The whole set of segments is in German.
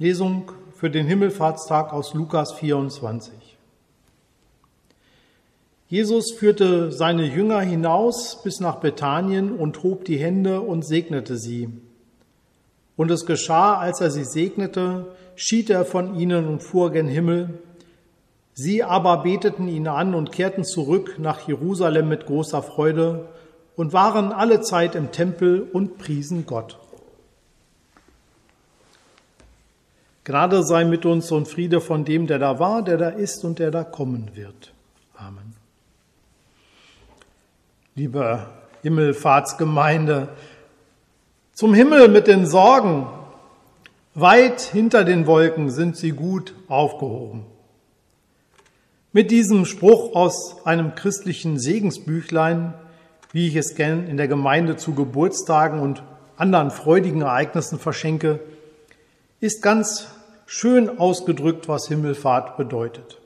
Lesung für den Himmelfahrtstag aus Lukas 24. Jesus führte seine Jünger hinaus bis nach Bethanien und hob die Hände und segnete sie. Und es geschah, als er sie segnete, schied er von ihnen und fuhr gen Himmel. Sie aber beteten ihn an und kehrten zurück nach Jerusalem mit großer Freude und waren alle Zeit im Tempel und priesen Gott. Gnade sei mit uns und Friede von dem, der da war, der da ist und der da kommen wird. Amen. Liebe Himmelfahrtsgemeinde, zum Himmel mit den Sorgen. Weit hinter den Wolken sind sie gut aufgehoben. Mit diesem Spruch aus einem christlichen Segensbüchlein, wie ich es gern in der Gemeinde zu Geburtstagen und anderen freudigen Ereignissen verschenke, ist ganz schön ausgedrückt, was Himmelfahrt bedeutet.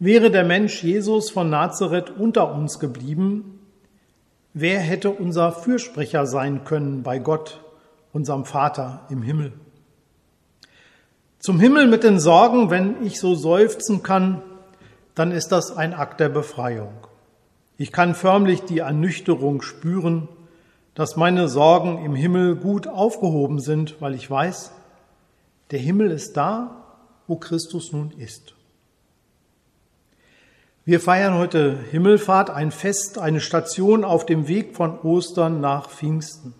Wäre der Mensch Jesus von Nazareth unter uns geblieben, wer hätte unser Fürsprecher sein können bei Gott, unserem Vater im Himmel? Zum Himmel mit den Sorgen, wenn ich so seufzen kann, dann ist das ein Akt der Befreiung. Ich kann förmlich die Ernüchterung spüren, dass meine Sorgen im Himmel gut aufgehoben sind, weil ich weiß, der Himmel ist da, wo Christus nun ist. Wir feiern heute Himmelfahrt, ein Fest, eine Station auf dem Weg von Ostern nach Pfingsten.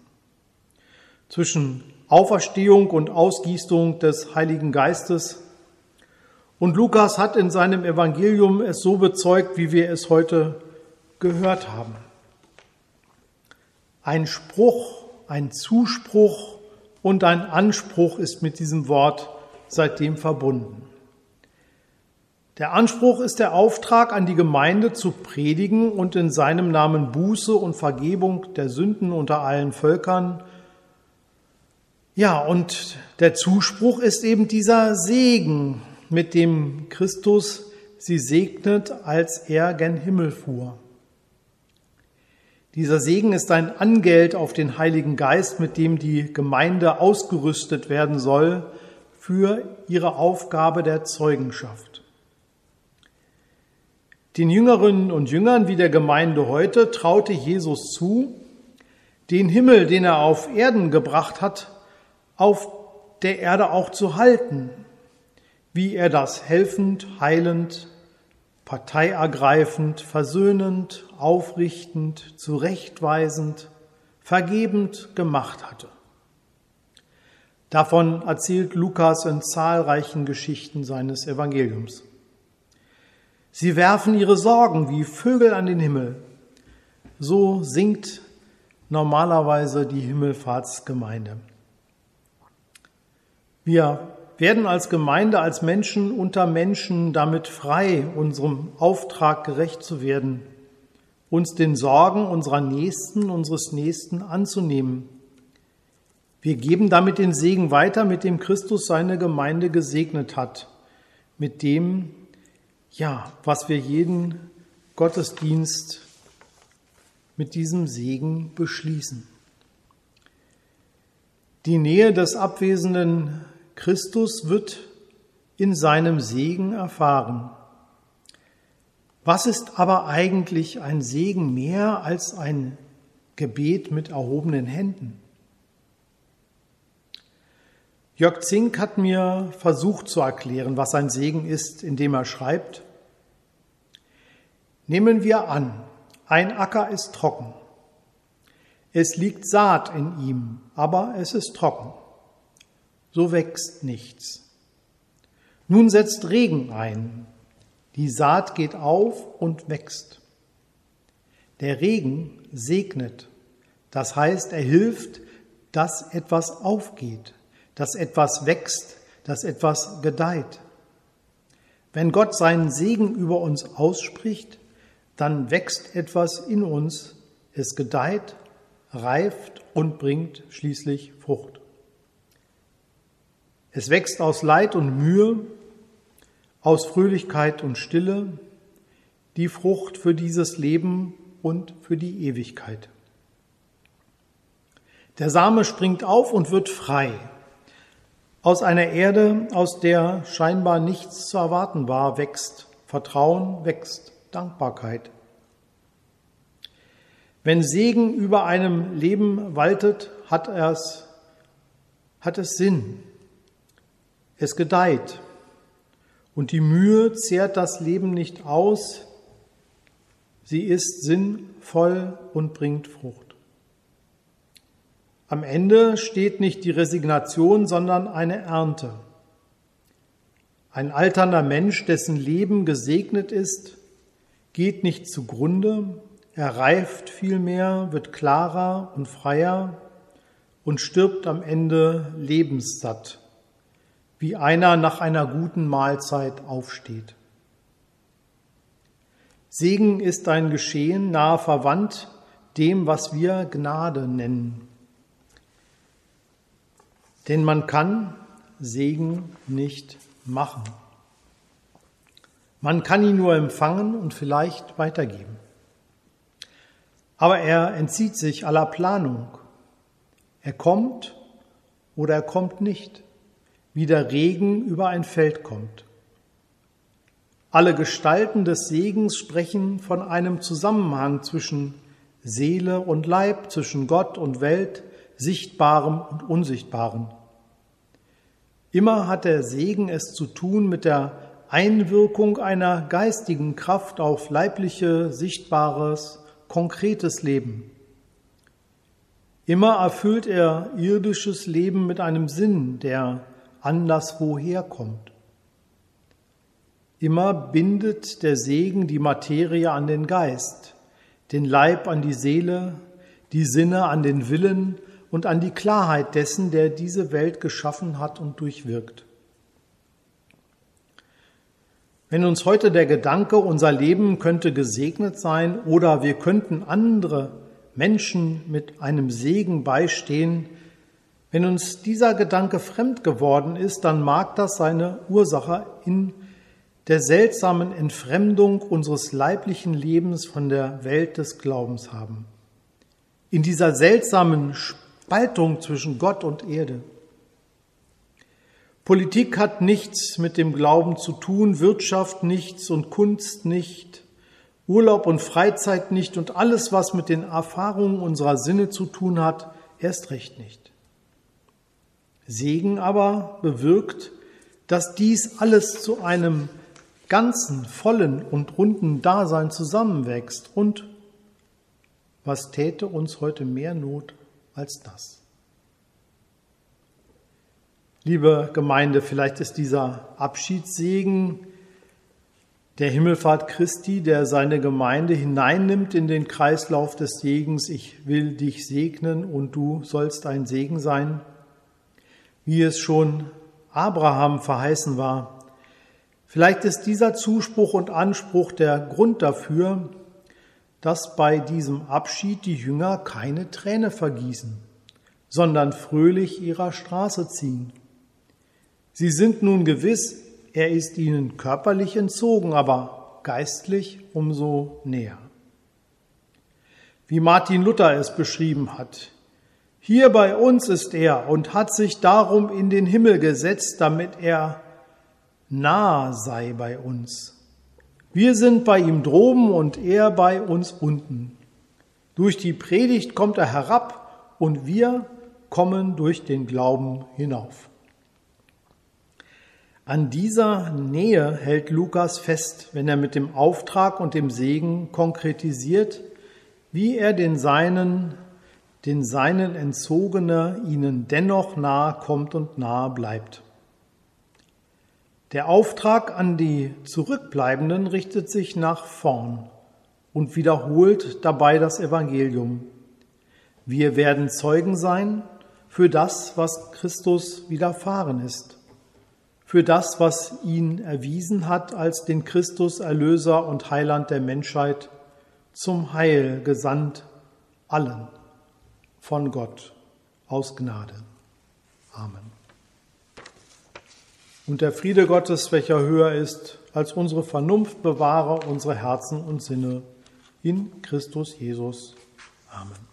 Zwischen Auferstehung und Ausgießung des Heiligen Geistes. Und Lukas hat in seinem Evangelium es so bezeugt, wie wir es heute gehört haben. Ein Spruch, ein Zuspruch und ein Anspruch ist mit diesem Wort seitdem verbunden. Der Anspruch ist der Auftrag an die Gemeinde zu predigen und in seinem Namen Buße und Vergebung der Sünden unter allen Völkern. Ja, und der Zuspruch ist eben dieser Segen, mit dem Christus sie segnet, als er gen Himmel fuhr. Dieser Segen ist ein Angeld auf den Heiligen Geist, mit dem die Gemeinde ausgerüstet werden soll für ihre Aufgabe der Zeugenschaft. Den Jüngerinnen und Jüngern wie der Gemeinde heute traute Jesus zu, den Himmel, den er auf Erden gebracht hat, auf der Erde auch zu halten, wie er das helfend, heilend, parteiergreifend, versöhnend, aufrichtend, zurechtweisend, vergebend gemacht hatte. Davon erzählt Lukas in zahlreichen Geschichten seines Evangeliums. Sie werfen ihre Sorgen wie Vögel an den Himmel. So singt normalerweise die Himmelfahrtsgemeinde. Wir werden als Gemeinde, als Menschen unter Menschen damit frei, unserem Auftrag gerecht zu werden, uns den Sorgen unserer Nächsten, unseres Nächsten anzunehmen. Wir geben damit den Segen weiter, mit dem Christus seine Gemeinde gesegnet hat, mit dem, ja, was wir jeden Gottesdienst mit diesem Segen beschließen. Die Nähe des abwesenden Christus wird in seinem Segen erfahren. Was ist aber eigentlich ein Segen mehr als ein Gebet mit erhobenen Händen? Jörg Zink hat mir versucht zu erklären, was ein Segen ist, indem er schreibt, Nehmen wir an, ein Acker ist trocken. Es liegt Saat in ihm, aber es ist trocken so wächst nichts. Nun setzt Regen ein, die Saat geht auf und wächst. Der Regen segnet, das heißt, er hilft, dass etwas aufgeht, dass etwas wächst, dass etwas gedeiht. Wenn Gott seinen Segen über uns ausspricht, dann wächst etwas in uns, es gedeiht, reift und bringt schließlich Frucht. Es wächst aus Leid und Mühe, aus Fröhlichkeit und Stille, die Frucht für dieses Leben und für die Ewigkeit. Der Same springt auf und wird frei. Aus einer Erde, aus der scheinbar nichts zu erwarten war, wächst Vertrauen, wächst Dankbarkeit. Wenn Segen über einem Leben waltet, hat es, hat es Sinn. Es gedeiht. Und die Mühe zehrt das Leben nicht aus. Sie ist sinnvoll und bringt Frucht. Am Ende steht nicht die Resignation, sondern eine Ernte. Ein alternder Mensch, dessen Leben gesegnet ist, geht nicht zugrunde, er reift vielmehr, wird klarer und freier und stirbt am Ende lebenssatt, wie einer nach einer guten Mahlzeit aufsteht. Segen ist ein Geschehen nahe verwandt dem, was wir Gnade nennen. Denn man kann Segen nicht machen. Man kann ihn nur empfangen und vielleicht weitergeben. Aber er entzieht sich aller Planung. Er kommt oder er kommt nicht, wie der Regen über ein Feld kommt. Alle Gestalten des Segens sprechen von einem Zusammenhang zwischen Seele und Leib, zwischen Gott und Welt, Sichtbarem und Unsichtbarem. Immer hat der Segen es zu tun mit der Einwirkung einer geistigen Kraft auf leibliche, sichtbares konkretes Leben. Immer erfüllt er irdisches Leben mit einem Sinn, der anderswoher kommt. Immer bindet der Segen die Materie an den Geist, den Leib an die Seele, die Sinne an den Willen und an die Klarheit dessen, der diese Welt geschaffen hat und durchwirkt. Wenn uns heute der Gedanke, unser Leben könnte gesegnet sein oder wir könnten andere Menschen mit einem Segen beistehen, wenn uns dieser Gedanke fremd geworden ist, dann mag das seine Ursache in der seltsamen Entfremdung unseres leiblichen Lebens von der Welt des Glaubens haben. In dieser seltsamen Spaltung zwischen Gott und Erde. Politik hat nichts mit dem Glauben zu tun, Wirtschaft nichts und Kunst nicht, Urlaub und Freizeit nicht und alles, was mit den Erfahrungen unserer Sinne zu tun hat, erst recht nicht. Segen aber bewirkt, dass dies alles zu einem ganzen, vollen und runden Dasein zusammenwächst. Und was täte uns heute mehr Not als das? Liebe Gemeinde, vielleicht ist dieser Abschiedssegen der Himmelfahrt Christi, der seine Gemeinde hineinnimmt in den Kreislauf des Segens. Ich will dich segnen und du sollst ein Segen sein, wie es schon Abraham verheißen war. Vielleicht ist dieser Zuspruch und Anspruch der Grund dafür, dass bei diesem Abschied die Jünger keine Träne vergießen, sondern fröhlich ihrer Straße ziehen Sie sind nun gewiss, er ist ihnen körperlich entzogen, aber geistlich umso näher. Wie Martin Luther es beschrieben hat, hier bei uns ist er und hat sich darum in den Himmel gesetzt, damit er nah sei bei uns. Wir sind bei ihm droben und er bei uns unten. Durch die Predigt kommt er herab und wir kommen durch den Glauben hinauf. An dieser Nähe hält Lukas fest, wenn er mit dem Auftrag und dem Segen konkretisiert, wie er den Seinen, den Seinen Entzogene ihnen dennoch nahe kommt und nahe bleibt. Der Auftrag an die Zurückbleibenden richtet sich nach vorn und wiederholt dabei das Evangelium. Wir werden Zeugen sein für das, was Christus widerfahren ist für das, was ihn erwiesen hat als den Christus Erlöser und Heiland der Menschheit, zum Heil gesandt allen von Gott aus Gnade. Amen. Und der Friede Gottes, welcher höher ist als unsere Vernunft, bewahre unsere Herzen und Sinne in Christus Jesus. Amen.